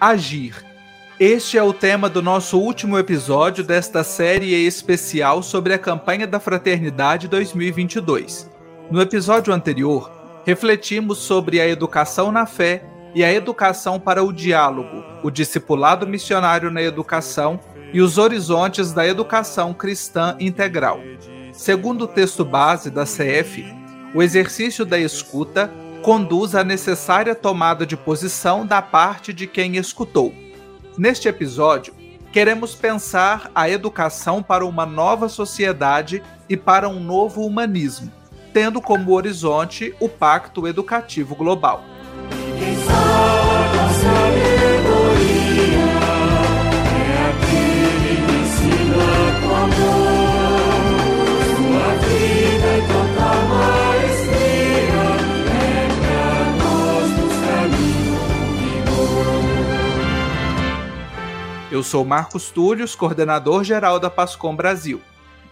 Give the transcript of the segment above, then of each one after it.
Agir. Este é o tema do nosso último episódio desta série especial sobre a campanha da Fraternidade 2022. No episódio anterior, refletimos sobre a educação na fé e a educação para o diálogo, o discipulado missionário na educação e os horizontes da educação cristã integral. Segundo o texto base da CF, o exercício da escuta conduz à necessária tomada de posição da parte de quem escutou. Neste episódio, queremos pensar a educação para uma nova sociedade e para um novo humanismo, tendo como horizonte o Pacto Educativo Global. Eu sou Marcos Túlios, coordenador geral da Pascom Brasil.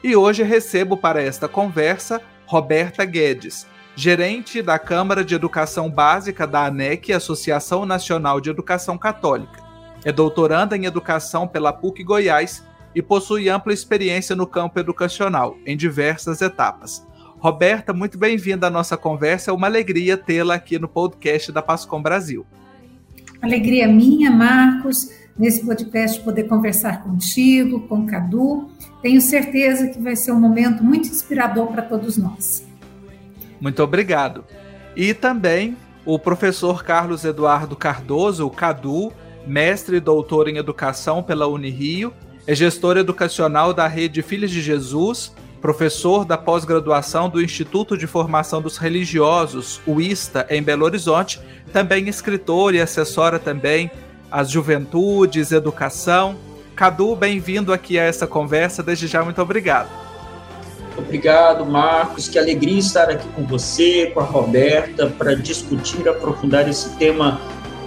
E hoje recebo para esta conversa Roberta Guedes, gerente da Câmara de Educação Básica da ANEC, Associação Nacional de Educação Católica. É doutoranda em Educação pela PUC Goiás e possui ampla experiência no campo educacional, em diversas etapas. Roberta, muito bem-vinda à nossa conversa. É uma alegria tê-la aqui no podcast da Pascom Brasil. Alegria minha, Marcos nesse podcast poder conversar contigo, com Cadu. Tenho certeza que vai ser um momento muito inspirador para todos nós. Muito obrigado. E também o professor Carlos Eduardo Cardoso, o Cadu, mestre e doutor em educação pela Unirio, é gestor educacional da Rede Filhos de Jesus, professor da pós-graduação do Instituto de Formação dos Religiosos, o ISTA, em Belo Horizonte, também escritor e assessora também as juventudes, educação. Cadu, bem-vindo aqui a essa conversa. Desde já, muito obrigado. Obrigado, Marcos. Que alegria estar aqui com você, com a Roberta, para discutir, aprofundar esse tema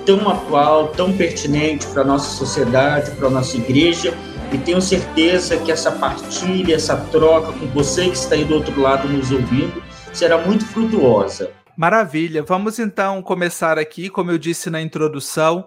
tão atual, tão pertinente para a nossa sociedade, para a nossa igreja. E tenho certeza que essa partilha, essa troca com você que está aí do outro lado nos ouvindo, será muito frutuosa. Maravilha. Vamos então começar aqui, como eu disse na introdução,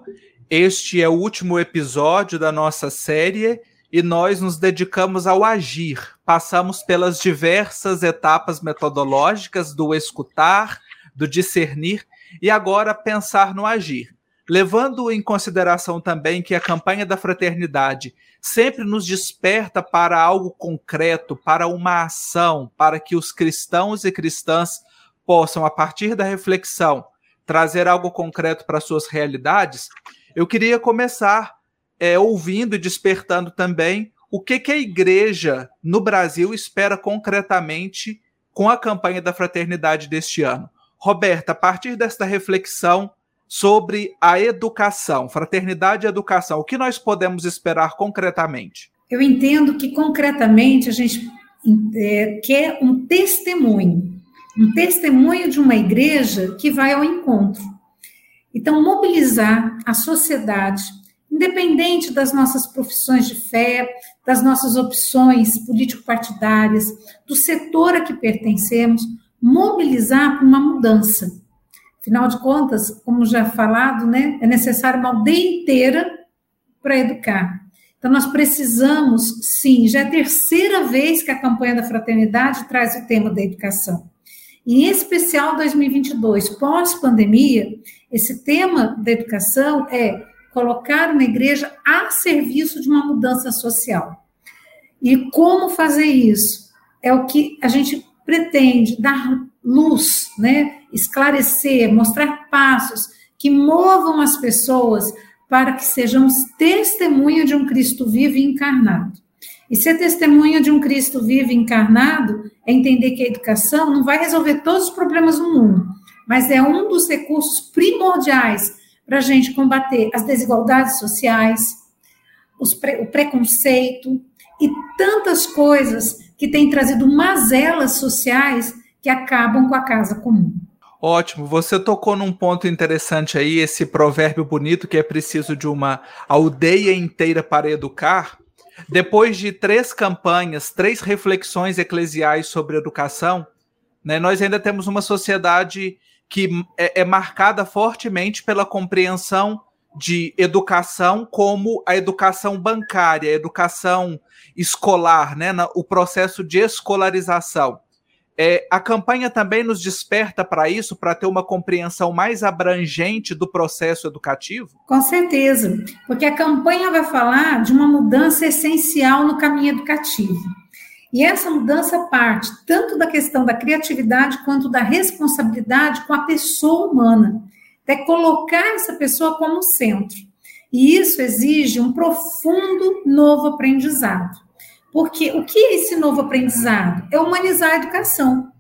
este é o último episódio da nossa série e nós nos dedicamos ao agir. Passamos pelas diversas etapas metodológicas do escutar, do discernir e agora pensar no agir. Levando em consideração também que a campanha da fraternidade sempre nos desperta para algo concreto, para uma ação, para que os cristãos e cristãs possam, a partir da reflexão, trazer algo concreto para suas realidades, eu queria começar é, ouvindo e despertando também o que, que a igreja no Brasil espera concretamente com a campanha da fraternidade deste ano. Roberta, a partir desta reflexão sobre a educação, fraternidade e educação, o que nós podemos esperar concretamente? Eu entendo que concretamente a gente é, quer um testemunho, um testemunho de uma igreja que vai ao encontro. Então, mobilizar a sociedade, independente das nossas profissões de fé, das nossas opções político-partidárias, do setor a que pertencemos, mobilizar para uma mudança. Afinal de contas, como já falado, né, é necessário uma aldeia inteira para educar. Então, nós precisamos, sim, já é a terceira vez que a campanha da fraternidade traz o tema da educação. E, em especial 2022, pós-pandemia, esse tema da educação é colocar uma igreja a serviço de uma mudança social. E como fazer isso? É o que a gente pretende dar luz, né? esclarecer, mostrar passos que movam as pessoas para que sejamos testemunho de um Cristo vivo e encarnado. E ser testemunha de um Cristo vivo e encarnado é entender que a educação não vai resolver todos os problemas do mundo, mas é um dos recursos primordiais para a gente combater as desigualdades sociais, pre o preconceito e tantas coisas que têm trazido mazelas sociais que acabam com a casa comum. Ótimo, você tocou num ponto interessante aí, esse provérbio bonito que é preciso de uma aldeia inteira para educar. Depois de três campanhas, três reflexões eclesiais sobre educação, Né? Nós ainda temos uma sociedade que é, é marcada fortemente pela compreensão de educação como a educação bancária, a educação escolar, né, o processo de escolarização. É, a campanha também nos desperta para isso, para ter uma compreensão mais abrangente do processo educativo? Com certeza, porque a campanha vai falar de uma mudança essencial no caminho educativo. E essa mudança parte tanto da questão da criatividade quanto da responsabilidade com a pessoa humana é colocar essa pessoa como centro. E isso exige um profundo novo aprendizado. Porque o que é esse novo aprendizado? É humanizar a educação.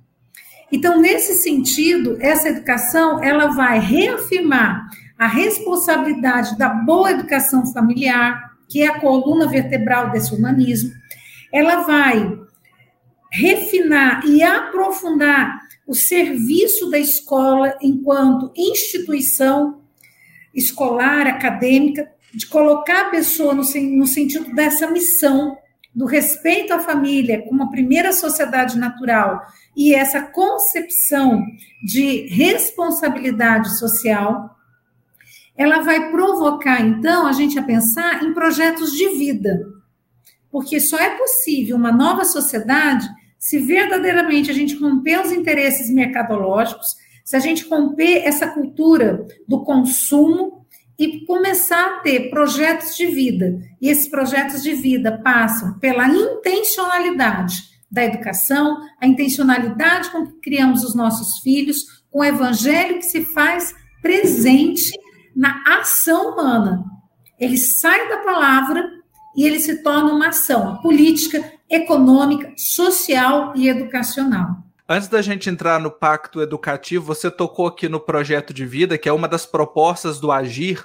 Então, nesse sentido, essa educação ela vai reafirmar a responsabilidade da boa educação familiar, que é a coluna vertebral desse humanismo. Ela vai refinar e aprofundar o serviço da escola enquanto instituição escolar, acadêmica, de colocar a pessoa no, no sentido dessa missão do respeito à família como a primeira sociedade natural e essa concepção de responsabilidade social, ela vai provocar, então, a gente a pensar em projetos de vida. Porque só é possível uma nova sociedade se verdadeiramente a gente romper os interesses mercadológicos, se a gente romper essa cultura do consumo e começar a ter projetos de vida. E esses projetos de vida passam pela intencionalidade da educação, a intencionalidade com que criamos os nossos filhos, com o evangelho que se faz presente na ação humana. Ele sai da palavra e ele se torna uma ação política, econômica, social e educacional. Antes da gente entrar no pacto educativo, você tocou aqui no projeto de vida, que é uma das propostas do Agir.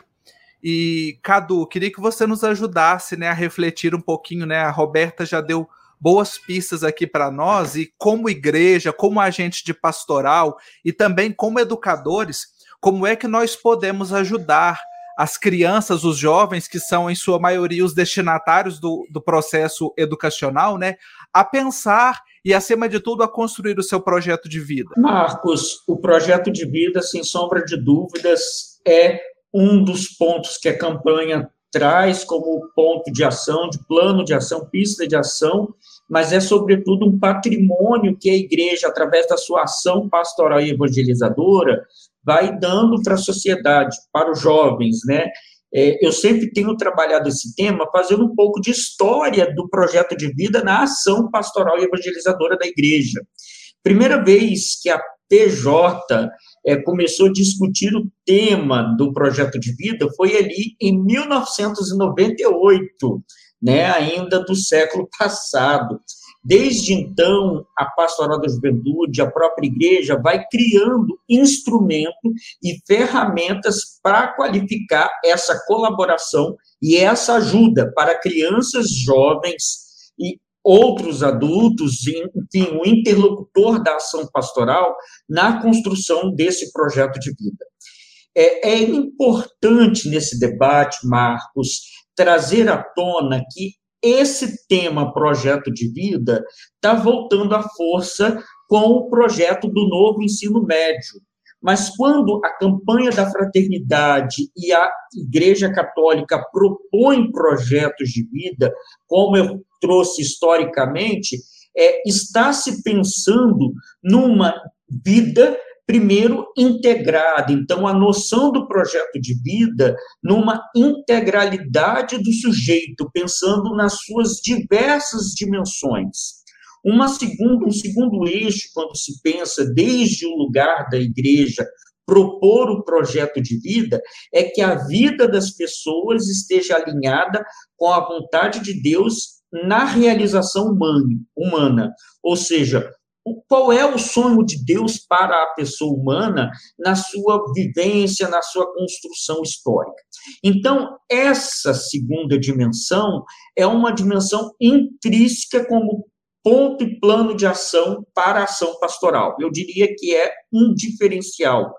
E, Cadu, queria que você nos ajudasse né, a refletir um pouquinho, né? A Roberta já deu boas pistas aqui para nós, e como igreja, como agente de pastoral e também como educadores, como é que nós podemos ajudar as crianças, os jovens, que são em sua maioria os destinatários do, do processo educacional, né, a pensar e, acima de tudo, a construir o seu projeto de vida? Marcos, o projeto de vida, sem sombra de dúvidas, é um dos pontos que a campanha traz como ponto de ação, de plano de ação, pista de ação, mas é, sobretudo, um patrimônio que a igreja, através da sua ação pastoral e evangelizadora, vai dando para a sociedade, para os jovens, né? É, eu sempre tenho trabalhado esse tema fazendo um pouco de história do projeto de vida na ação pastoral e evangelizadora da igreja. Primeira vez que a PJ é, começou a discutir o tema do projeto de vida foi ali em 1998, né, ainda do século passado. Desde então, a Pastoral da Juventude, a própria igreja, vai criando instrumento e ferramentas para qualificar essa colaboração e essa ajuda para crianças, jovens e outros adultos, enfim, o interlocutor da ação pastoral na construção desse projeto de vida. É, é importante nesse debate, Marcos, trazer à tona que esse tema projeto de vida está voltando à força com o projeto do novo ensino médio. Mas quando a campanha da fraternidade e a Igreja Católica propõem projetos de vida, como eu trouxe historicamente, é, está se pensando numa vida primeiro integrada. Então, a noção do projeto de vida numa integralidade do sujeito, pensando nas suas diversas dimensões. Uma segunda, um segundo eixo, quando se pensa desde o lugar da igreja propor o projeto de vida, é que a vida das pessoas esteja alinhada com a vontade de Deus na realização humana, ou seja, qual é o sonho de Deus para a pessoa humana na sua vivência, na sua construção histórica. Então, essa segunda dimensão é uma dimensão intrínseca como ponto e plano de ação para a ação pastoral. Eu diria que é um diferencial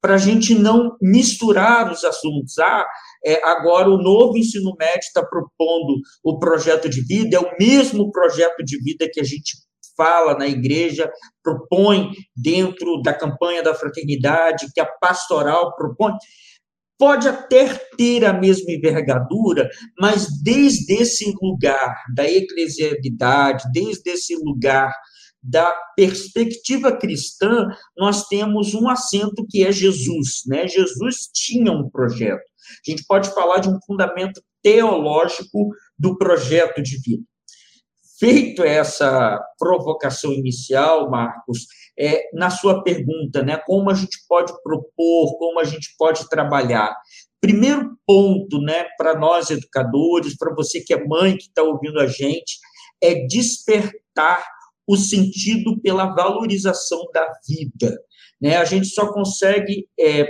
para a gente não misturar os assuntos. Ah, é, agora o novo ensino médio está propondo o projeto de vida, é o mesmo projeto de vida que a gente fala na igreja, propõe dentro da campanha da fraternidade, que a pastoral propõe, pode até ter a mesma envergadura, mas desde esse lugar da eclesialidade, desde esse lugar da perspectiva cristã, nós temos um acento que é Jesus, né? Jesus tinha um projeto. A gente pode falar de um fundamento teológico do projeto de vida. Feito essa provocação inicial, Marcos, é, na sua pergunta, né, como a gente pode propor, como a gente pode trabalhar. Primeiro ponto, né, para nós educadores, para você que é mãe que está ouvindo a gente, é despertar o sentido pela valorização da vida. Né? A gente só consegue é,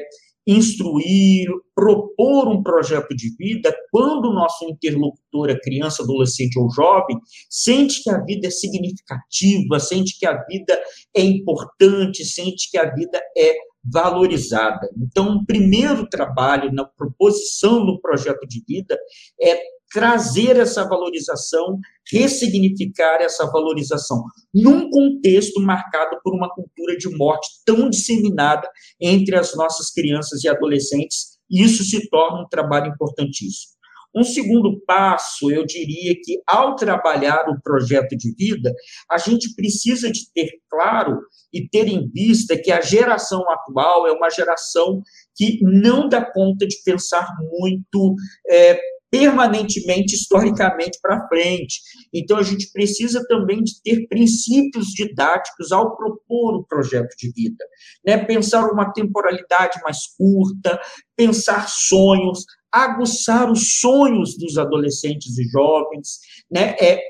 instruir, propor um projeto de vida quando o nosso interlocutor, a criança, adolescente ou jovem, sente que a vida é significativa, sente que a vida é importante, sente que a vida é valorizada. Então, o primeiro trabalho na proposição do projeto de vida é trazer essa valorização, ressignificar essa valorização, num contexto marcado por uma cultura de morte tão disseminada entre as nossas crianças e adolescentes, isso se torna um trabalho importantíssimo. Um segundo passo, eu diria que ao trabalhar o projeto de vida, a gente precisa de ter claro e ter em vista que a geração atual é uma geração que não dá conta de pensar muito é, permanentemente, historicamente para frente. Então, a gente precisa também de ter princípios didáticos ao propor o projeto de vida. Né? Pensar uma temporalidade mais curta, pensar sonhos, aguçar os sonhos dos adolescentes e jovens, né? é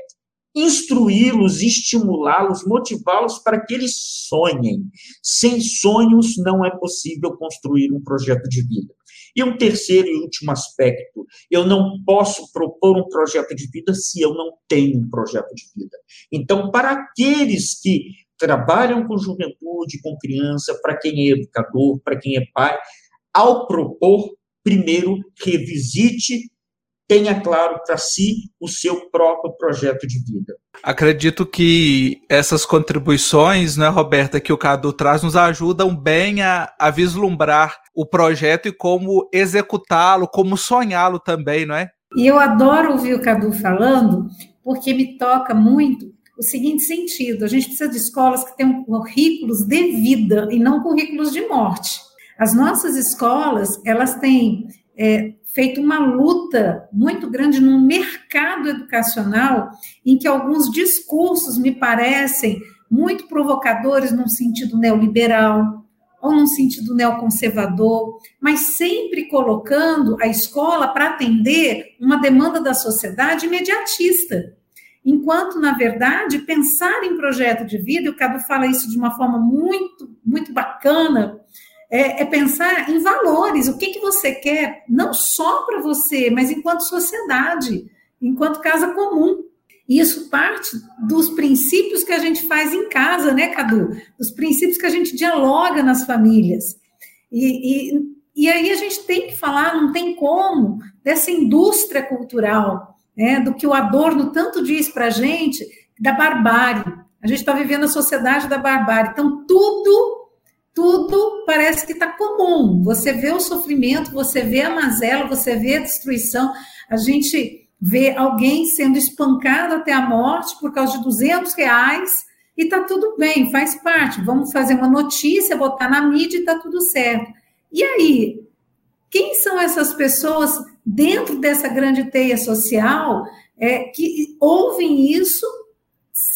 instruí-los, estimulá-los, motivá-los para que eles sonhem. Sem sonhos não é possível construir um projeto de vida. E um terceiro e último aspecto, eu não posso propor um projeto de vida se eu não tenho um projeto de vida. Então, para aqueles que trabalham com juventude, com criança, para quem é educador, para quem é pai, ao propor, primeiro revisite tenha claro para si o seu próprio projeto de vida. Acredito que essas contribuições, né, Roberta, que o Cadu traz, nos ajudam bem a, a vislumbrar o projeto e como executá-lo, como sonhá-lo também, não é? E eu adoro ouvir o Cadu falando, porque me toca muito o seguinte sentido: a gente precisa de escolas que tenham currículos de vida e não currículos de morte. As nossas escolas, elas têm é, feito uma luta muito grande no mercado educacional, em que alguns discursos me parecem muito provocadores num sentido neoliberal ou num sentido neoconservador, mas sempre colocando a escola para atender uma demanda da sociedade imediatista. Enquanto, na verdade, pensar em projeto de vida, e o Cabo fala isso de uma forma muito, muito bacana, é, é, pensar em valores, o que, que você quer, não só para você, mas enquanto sociedade, enquanto casa comum. Isso parte dos princípios que a gente faz em casa, né, Cadu? Dos princípios que a gente dialoga nas famílias. E, e, e aí a gente tem que falar, não tem como, dessa indústria cultural, né, do que o Adorno tanto diz para a gente, da barbárie. A gente está vivendo a sociedade da barbárie. Então, tudo tudo parece que está comum. Você vê o sofrimento, você vê a mazela, você vê a destruição. A gente vê alguém sendo espancado até a morte por causa de 200 reais e está tudo bem, faz parte. Vamos fazer uma notícia, botar na mídia e está tudo certo. E aí, quem são essas pessoas dentro dessa grande teia social é, que ouvem isso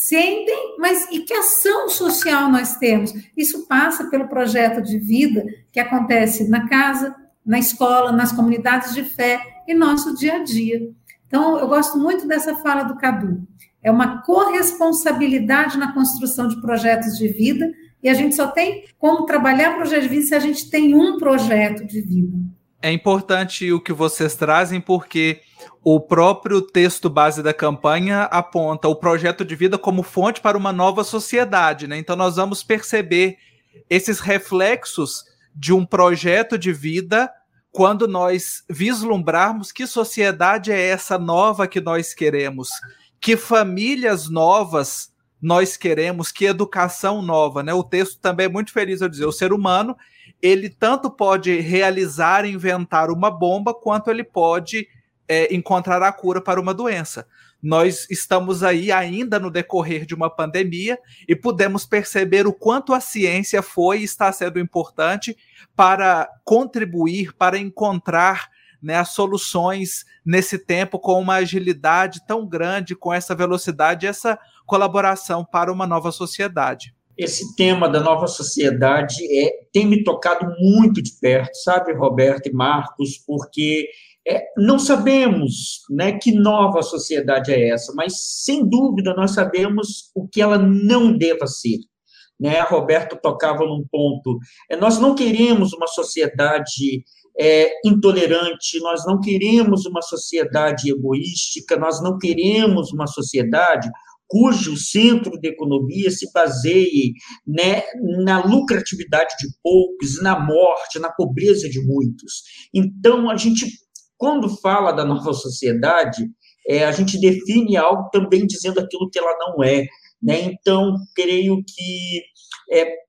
sentem, mas e que ação social nós temos? Isso passa pelo projeto de vida que acontece na casa, na escola, nas comunidades de fé e nosso dia a dia. Então, eu gosto muito dessa fala do Cadu. É uma corresponsabilidade na construção de projetos de vida e a gente só tem como trabalhar projeto de vida se a gente tem um projeto de vida. É importante o que vocês trazem porque o próprio texto base da campanha aponta o projeto de vida como fonte para uma nova sociedade, né? Então nós vamos perceber esses reflexos de um projeto de vida quando nós vislumbrarmos que sociedade é essa nova que nós queremos, que famílias novas nós queremos, que educação nova, né? O texto também é muito feliz ao dizer, o ser humano, ele tanto pode realizar, inventar uma bomba, quanto ele pode é, encontrar a cura para uma doença. Nós estamos aí ainda no decorrer de uma pandemia e podemos perceber o quanto a ciência foi e está sendo importante para contribuir, para encontrar né, as soluções nesse tempo com uma agilidade tão grande, com essa velocidade, essa colaboração para uma nova sociedade. Esse tema da nova sociedade é, tem me tocado muito de perto, sabe, Roberto e Marcos, porque é, não sabemos né, que nova sociedade é essa, mas sem dúvida nós sabemos o que ela não deva ser. Né? A Roberto tocava num ponto. É, nós não queremos uma sociedade é, intolerante, nós não queremos uma sociedade egoística, nós não queremos uma sociedade cujo centro da economia se baseie né, na lucratividade de poucos, na morte, na pobreza de muitos. Então, a gente, quando fala da nova sociedade, é, a gente define algo também dizendo aquilo que ela não é. Né? Então, creio que é,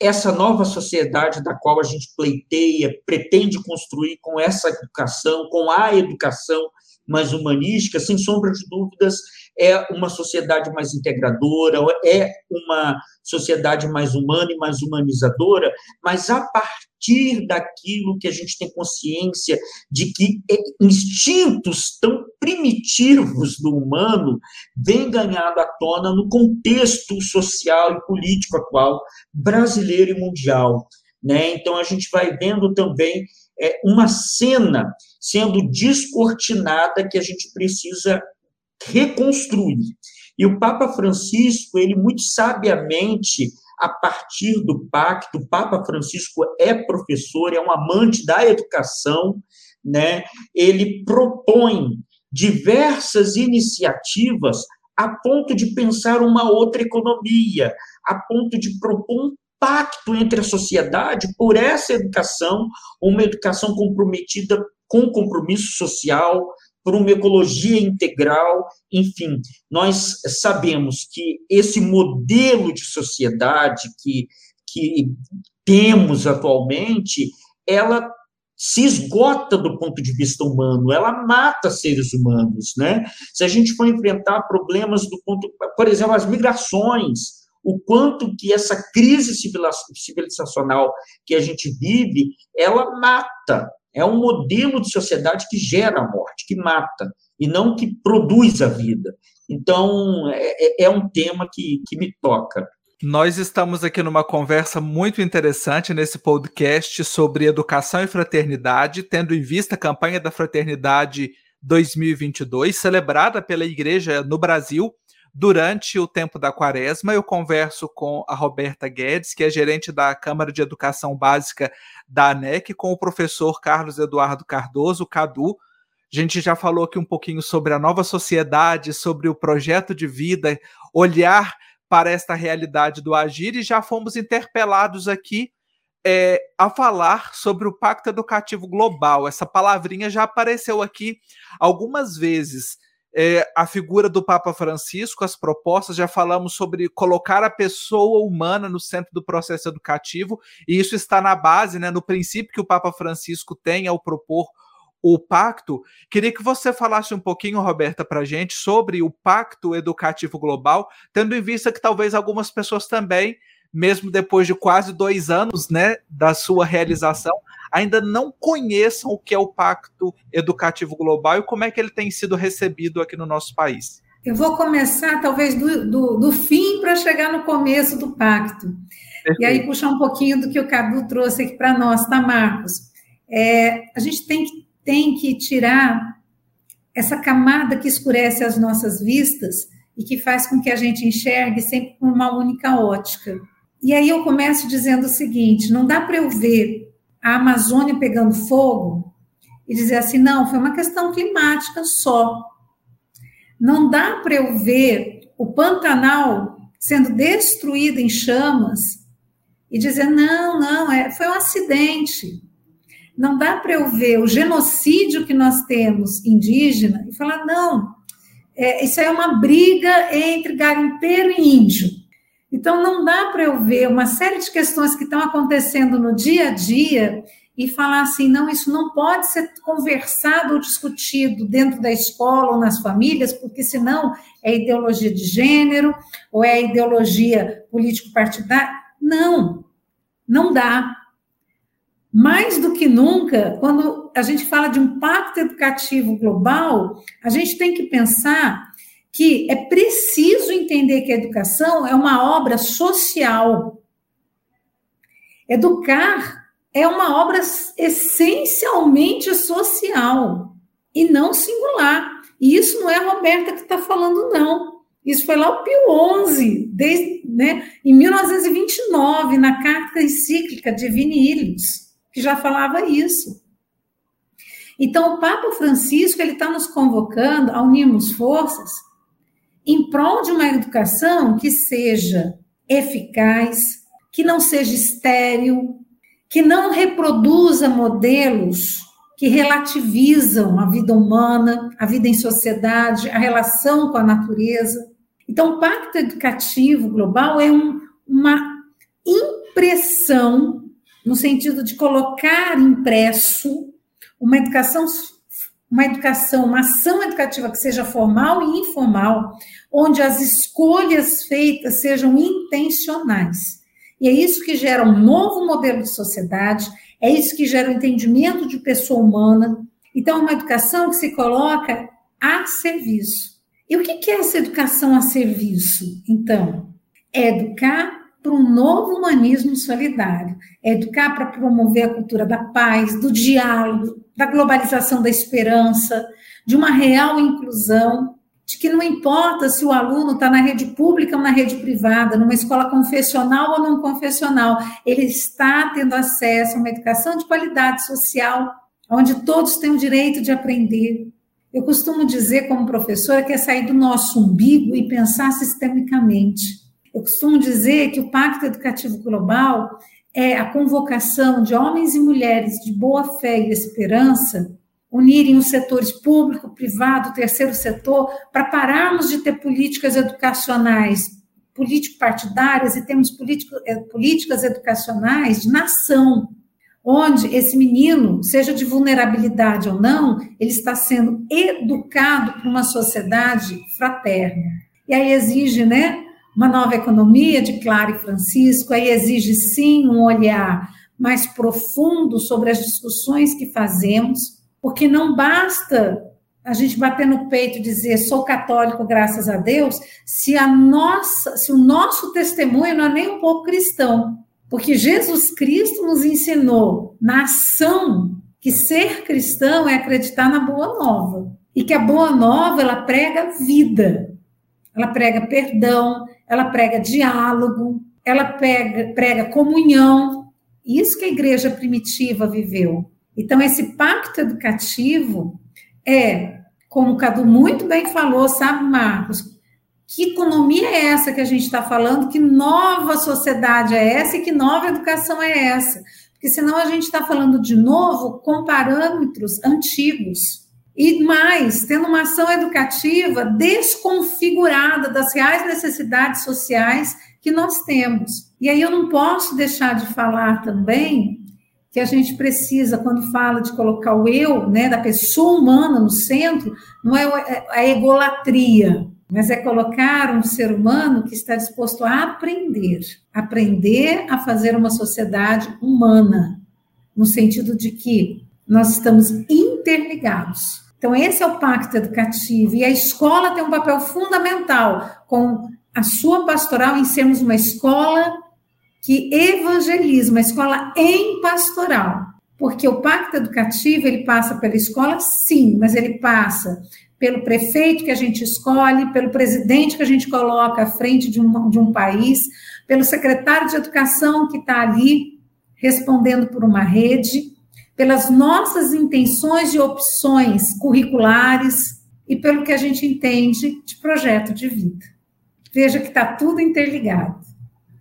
essa nova sociedade da qual a gente pleiteia, pretende construir com essa educação, com a educação mais humanística, sem sombra de dúvidas, é uma sociedade mais integradora, é uma sociedade mais humana e mais humanizadora, mas a partir daquilo que a gente tem consciência de que instintos tão primitivos do humano vêm ganhando à tona no contexto social e político atual brasileiro e mundial. Né? Então, a gente vai vendo também é, uma cena sendo descortinada que a gente precisa reconstruir. E o Papa Francisco, ele muito sabiamente, a partir do pacto, o Papa Francisco é professor, é um amante da educação, né? Ele propõe diversas iniciativas a ponto de pensar uma outra economia, a ponto de propor um pacto entre a sociedade por essa educação, uma educação comprometida com compromisso social, por uma ecologia integral, enfim, nós sabemos que esse modelo de sociedade que, que temos atualmente, ela se esgota do ponto de vista humano, ela mata seres humanos, né? Se a gente for enfrentar problemas do ponto, por exemplo, as migrações, o quanto que essa crise civilizacional que a gente vive, ela mata, é um modelo de sociedade que gera a morte, que mata, e não que produz a vida. Então, é, é, é um tema que, que me toca. Nós estamos aqui numa conversa muito interessante nesse podcast sobre educação e fraternidade, tendo em vista a campanha da Fraternidade 2022, celebrada pela Igreja no Brasil durante o tempo da quaresma. Eu converso com a Roberta Guedes, que é gerente da Câmara de Educação Básica da ANEC, com o professor Carlos Eduardo Cardoso, Cadu. A gente já falou aqui um pouquinho sobre a nova sociedade, sobre o projeto de vida, olhar para esta realidade do agir e já fomos interpelados aqui é, a falar sobre o Pacto Educativo Global. Essa palavrinha já apareceu aqui algumas vezes é, a figura do Papa Francisco, as propostas, já falamos sobre colocar a pessoa humana no centro do processo educativo, e isso está na base, né, no princípio que o Papa Francisco tem ao propor o pacto. Queria que você falasse um pouquinho, Roberta, para a gente sobre o Pacto Educativo Global, tendo em vista que talvez algumas pessoas também, mesmo depois de quase dois anos né, da sua realização, ainda não conheçam o que é o Pacto Educativo Global e como é que ele tem sido recebido aqui no nosso país. Eu vou começar, talvez, do, do, do fim para chegar no começo do pacto. Perfeito. E aí puxar um pouquinho do que o Cadu trouxe aqui para nós, tá, Marcos? É, a gente tem que, tem que tirar essa camada que escurece as nossas vistas e que faz com que a gente enxergue sempre com uma única ótica. E aí eu começo dizendo o seguinte: não dá para eu ver a Amazônia pegando fogo e dizer assim: não, foi uma questão climática só. Não dá para eu ver o Pantanal sendo destruído em chamas e dizer: não, não, é, foi um acidente. Não dá para eu ver o genocídio que nós temos indígena e falar: não, é, isso é uma briga entre garimpeiro e índio. Então, não dá para eu ver uma série de questões que estão acontecendo no dia a dia e falar assim, não, isso não pode ser conversado ou discutido dentro da escola ou nas famílias, porque senão é ideologia de gênero ou é ideologia político-partidária. Não, não dá. Mais do que nunca, quando a gente fala de um pacto educativo global, a gente tem que pensar que é preciso entender que a educação é uma obra social. Educar é uma obra essencialmente social e não singular. E isso não é a Roberta que está falando, não. Isso foi lá o Pio XI, desde, né, em 1929, na carta encíclica de Ilius, que já falava isso. Então, o Papa Francisco ele está nos convocando a unirmos forças em prol de uma educação que seja eficaz, que não seja estéril, que não reproduza modelos que relativizam a vida humana, a vida em sociedade, a relação com a natureza. Então, o Pacto Educativo Global é um, uma impressão, no sentido de colocar impresso uma educação, uma educação, uma ação educativa que seja formal e informal, onde as escolhas feitas sejam intencionais. E é isso que gera um novo modelo de sociedade, é isso que gera o um entendimento de pessoa humana. Então, é uma educação que se coloca a serviço. E o que é essa educação a serviço? Então, é educar para um novo humanismo solidário, é educar para promover a cultura da paz, do diálogo, da globalização da esperança, de uma real inclusão de que não importa se o aluno está na rede pública ou na rede privada, numa escola confessional ou não confessional, ele está tendo acesso a uma educação de qualidade social, onde todos têm o direito de aprender. Eu costumo dizer, como professora, que é sair do nosso umbigo e pensar sistemicamente. Eu costumo dizer que o Pacto Educativo Global é a convocação de homens e mulheres de boa fé e esperança unirem os setores público, privado, terceiro setor, para pararmos de ter políticas educacionais político-partidárias e temos eh, políticas educacionais de nação, onde esse menino, seja de vulnerabilidade ou não, ele está sendo educado para uma sociedade fraterna. E aí exige, né, uma nova economia de Clara e Francisco, aí exige sim um olhar mais profundo sobre as discussões que fazemos, porque não basta a gente bater no peito e dizer sou católico, graças a Deus, se a nossa, se o nosso testemunho não é nem um pouco cristão. Porque Jesus Cristo nos ensinou na ação que ser cristão é acreditar na boa nova. E que a boa nova, ela prega vida. Ela prega perdão, ela prega diálogo, ela prega, prega comunhão. Isso que a igreja primitiva viveu. Então, esse pacto educativo é, como o Cadu muito bem falou, sabe, Marcos? Que economia é essa que a gente está falando? Que nova sociedade é essa e que nova educação é essa? Porque senão a gente está falando de novo com parâmetros antigos. E mais, tendo uma ação educativa desconfigurada das reais necessidades sociais que nós temos. E aí eu não posso deixar de falar também que a gente precisa, quando fala de colocar o eu, né, da pessoa humana no centro, não é, é a egolatria, mas é colocar um ser humano que está disposto a aprender, aprender a fazer uma sociedade humana, no sentido de que nós estamos interligados. Então, esse é o pacto educativo, e a escola tem um papel fundamental com a sua pastoral em sermos uma escola que evangeliza, uma escola em pastoral. Porque o pacto educativo, ele passa pela escola, sim, mas ele passa pelo prefeito que a gente escolhe, pelo presidente que a gente coloca à frente de um, de um país, pelo secretário de educação que está ali respondendo por uma rede, pelas nossas intenções e opções curriculares e pelo que a gente entende de projeto de vida. Veja que está tudo interligado.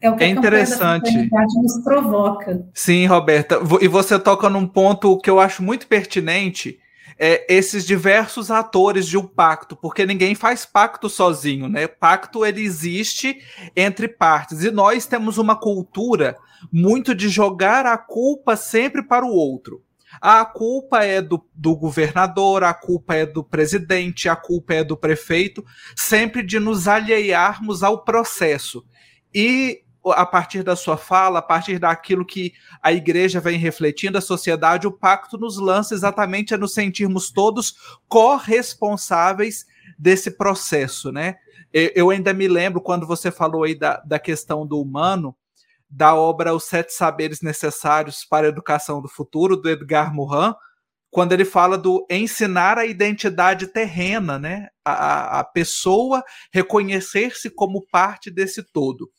É o que é interessante. a nos provoca. Sim, Roberta. E você toca num ponto que eu acho muito pertinente. é, esses diversos atores de um pacto, porque ninguém faz pacto sozinho, né? Pacto ele existe entre partes e nós temos uma cultura muito de jogar a culpa sempre para o outro. A culpa é do, do governador, a culpa é do presidente, a culpa é do prefeito, sempre de nos alheiarmos ao processo. E a partir da sua fala, a partir daquilo que a igreja vem refletindo, a sociedade, o pacto nos lança exatamente a nos sentirmos todos corresponsáveis desse processo, né? Eu ainda me lembro quando você falou aí da, da questão do humano, da obra Os Sete Saberes Necessários para a Educação do Futuro, do Edgar Morin, quando ele fala do ensinar a identidade terrena, né? A, a pessoa reconhecer-se como parte desse todo.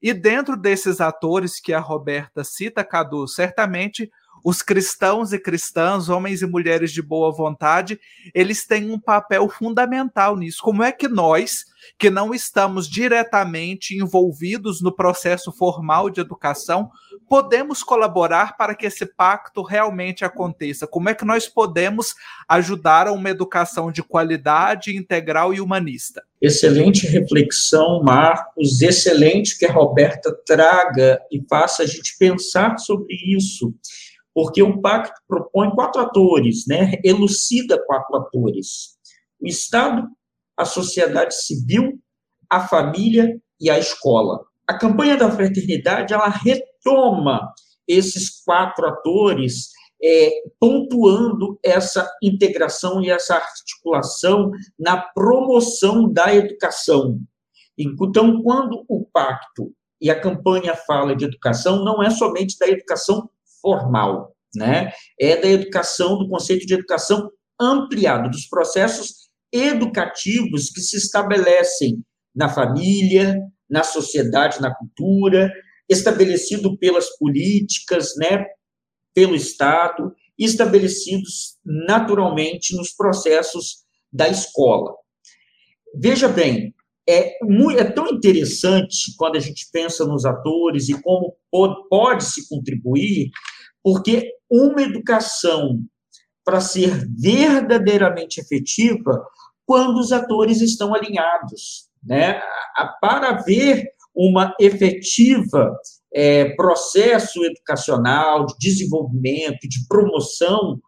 E dentro desses atores que a Roberta cita, Cadu, certamente os cristãos e cristãs, homens e mulheres de boa vontade, eles têm um papel fundamental nisso. Como é que nós, que não estamos diretamente envolvidos no processo formal de educação, podemos colaborar para que esse pacto realmente aconteça? Como é que nós podemos ajudar a uma educação de qualidade, integral e humanista? Excelente reflexão, Marcos. Excelente que a Roberta traga e faça a gente pensar sobre isso porque o pacto propõe quatro atores, né? elucida quatro atores: o Estado, a sociedade civil, a família e a escola. A campanha da fraternidade ela retoma esses quatro atores, é, pontuando essa integração e essa articulação na promoção da educação. Então, quando o pacto e a campanha fala de educação, não é somente da educação formal, né? É da educação, do conceito de educação ampliado, dos processos educativos que se estabelecem na família, na sociedade, na cultura, estabelecido pelas políticas, né, pelo Estado, estabelecidos naturalmente nos processos da escola. Veja bem, é, muito, é tão interessante quando a gente pensa nos atores e como pode, pode se contribuir, porque uma educação para ser verdadeiramente efetiva quando os atores estão alinhados, né? Para haver uma efetiva é, processo educacional de desenvolvimento, de promoção,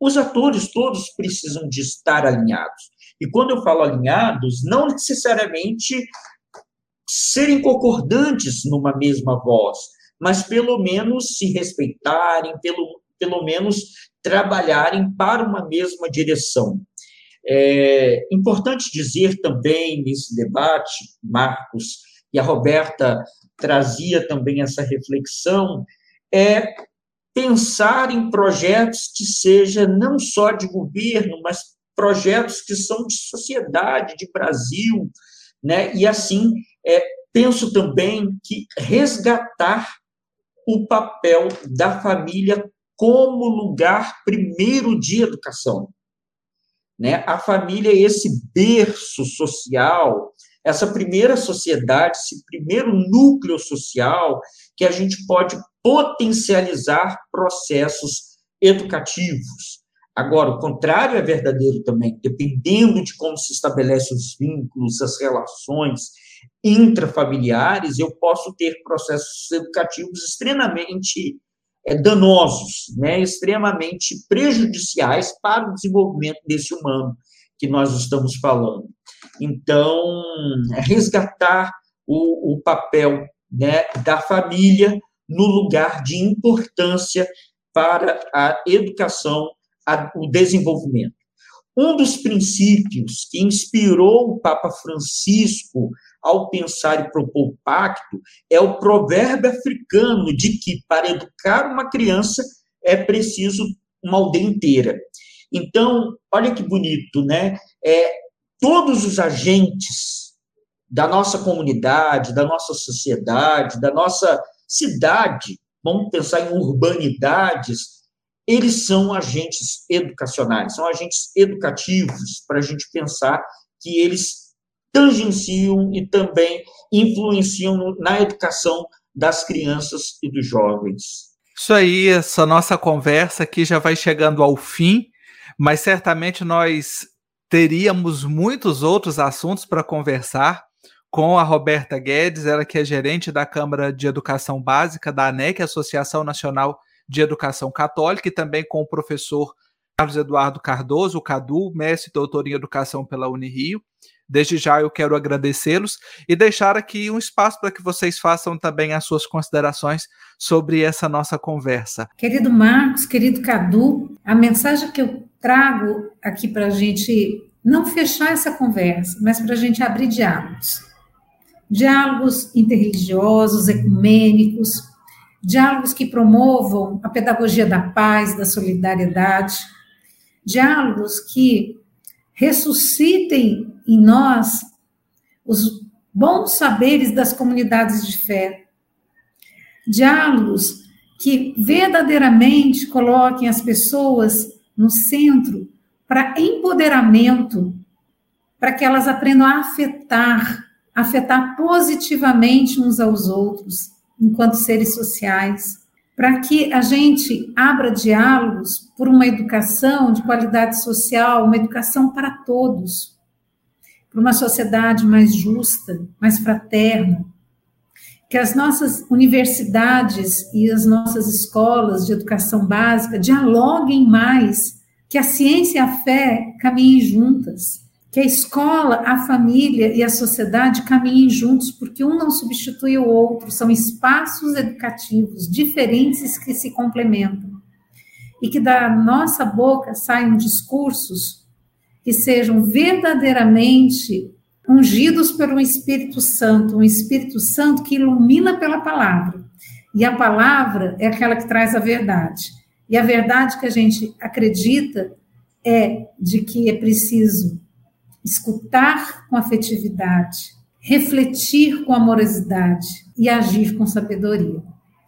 os atores todos precisam de estar alinhados. E quando eu falo alinhados, não necessariamente serem concordantes numa mesma voz, mas pelo menos se respeitarem, pelo, pelo menos trabalharem para uma mesma direção. É importante dizer também nesse debate, Marcos, e a Roberta trazia também essa reflexão, é pensar em projetos que seja não só de governo, mas projetos que são de sociedade, de Brasil, né? E assim, é, penso também que resgatar o papel da família como lugar primeiro de educação. Né? A família é esse berço social, essa primeira sociedade, esse primeiro núcleo social que a gente pode potencializar processos educativos. Agora, o contrário é verdadeiro também, dependendo de como se estabelecem os vínculos, as relações intrafamiliares, eu posso ter processos educativos extremamente é, danosos, né, extremamente prejudiciais para o desenvolvimento desse humano que nós estamos falando. Então, é resgatar o, o papel né, da família no lugar de importância para a educação a, o desenvolvimento. Um dos princípios que inspirou o Papa Francisco ao pensar e propor o pacto é o provérbio africano de que para educar uma criança é preciso uma aldeia inteira. Então, olha que bonito, né? É, todos os agentes da nossa comunidade, da nossa sociedade, da nossa cidade, vamos pensar em urbanidades, eles são agentes educacionais, são agentes educativos, para a gente pensar que eles tangenciam e também influenciam na educação das crianças e dos jovens. Isso aí, essa nossa conversa aqui já vai chegando ao fim, mas certamente nós teríamos muitos outros assuntos para conversar com a Roberta Guedes, ela que é gerente da Câmara de Educação Básica da ANEC, Associação Nacional de Educação Católica, e também com o professor Carlos Eduardo Cardoso, o Cadu, mestre doutor em Educação pela Unirio. Desde já eu quero agradecê-los e deixar aqui um espaço para que vocês façam também as suas considerações sobre essa nossa conversa. Querido Marcos, querido Cadu, a mensagem que eu trago aqui para a gente não fechar essa conversa, mas para a gente abrir diálogos. Diálogos interreligiosos, ecumênicos, diálogos que promovam a pedagogia da paz, da solidariedade, diálogos que ressuscitem em nós os bons saberes das comunidades de fé. Diálogos que verdadeiramente coloquem as pessoas no centro para empoderamento, para que elas aprendam a afetar, afetar positivamente uns aos outros, enquanto seres sociais, para que a gente abra diálogos por uma educação de qualidade social, uma educação para todos para uma sociedade mais justa, mais fraterna, que as nossas universidades e as nossas escolas de educação básica dialoguem mais, que a ciência e a fé caminhem juntas, que a escola, a família e a sociedade caminhem juntos, porque um não substitui o outro, são espaços educativos diferentes que se complementam. E que da nossa boca saiam discursos que sejam verdadeiramente ungidos pelo Espírito Santo, um Espírito Santo que ilumina pela palavra. E a palavra é aquela que traz a verdade. E a verdade que a gente acredita é de que é preciso escutar com afetividade, refletir com amorosidade e agir com sabedoria.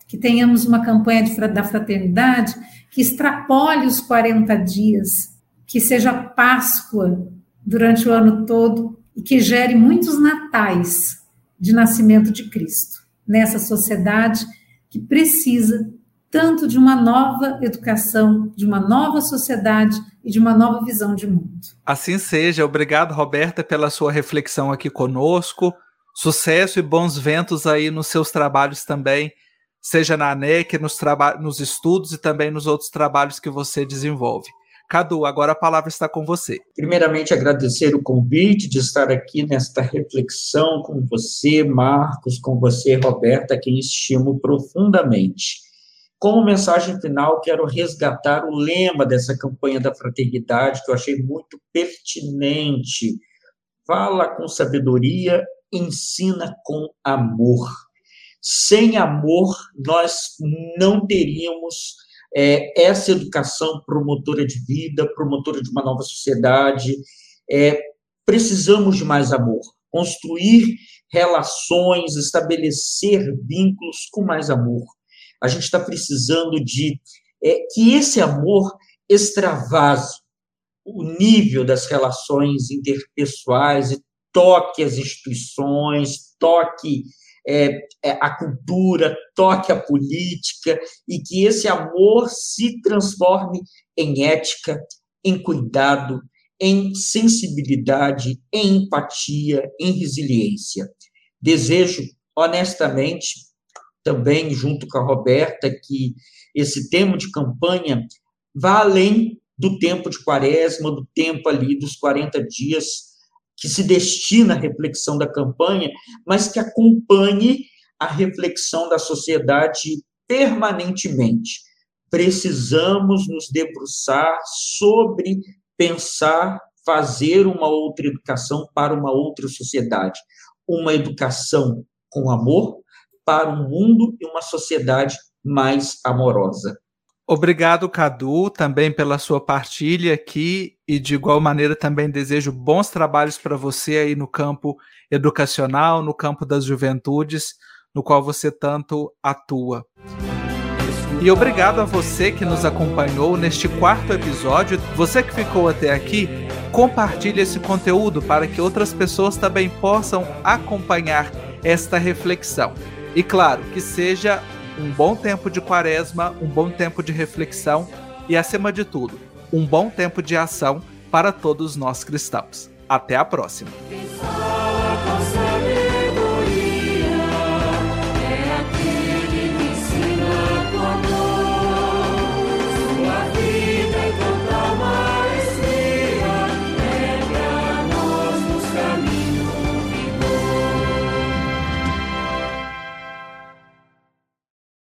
Que tenhamos uma campanha de, da fraternidade que extrapole os 40 dias que seja Páscoa durante o ano todo e que gere muitos natais de nascimento de Cristo nessa sociedade que precisa tanto de uma nova educação, de uma nova sociedade e de uma nova visão de mundo. Assim seja. Obrigado, Roberta, pela sua reflexão aqui conosco. Sucesso e bons ventos aí nos seus trabalhos também, seja na ANEC, nos, nos estudos e também nos outros trabalhos que você desenvolve. Cadu, agora a palavra está com você. Primeiramente, agradecer o convite de estar aqui nesta reflexão com você, Marcos, com você, Roberta, quem estimo profundamente. Como mensagem final, quero resgatar o lema dessa campanha da fraternidade, que eu achei muito pertinente. Fala com sabedoria, ensina com amor. Sem amor, nós não teríamos é, essa educação promotora de vida, promotora de uma nova sociedade. É, precisamos de mais amor, construir relações, estabelecer vínculos com mais amor. A gente está precisando de é, que esse amor extravase o nível das relações interpessoais e toque as instituições, toque é, é, a cultura, toque a política e que esse amor se transforme em ética, em cuidado, em sensibilidade, em empatia, em resiliência. Desejo, honestamente, também junto com a Roberta, que esse tema de campanha vá além do tempo de quaresma, do tempo ali dos 40 dias que se destina à reflexão da campanha, mas que acompanhe a reflexão da sociedade permanentemente. Precisamos nos debruçar sobre pensar, fazer uma outra educação para uma outra sociedade. Uma educação com amor para um mundo e uma sociedade mais amorosa. Obrigado, Cadu, também pela sua partilha aqui e de igual maneira também desejo bons trabalhos para você aí no campo educacional, no campo das juventudes, no qual você tanto atua. E obrigado a você que nos acompanhou neste quarto episódio. Você que ficou até aqui, compartilhe esse conteúdo para que outras pessoas também possam acompanhar esta reflexão. E claro, que seja um bom tempo de quaresma, um bom tempo de reflexão e, acima de tudo, um bom tempo de ação para todos nós cristãos. Até a próxima.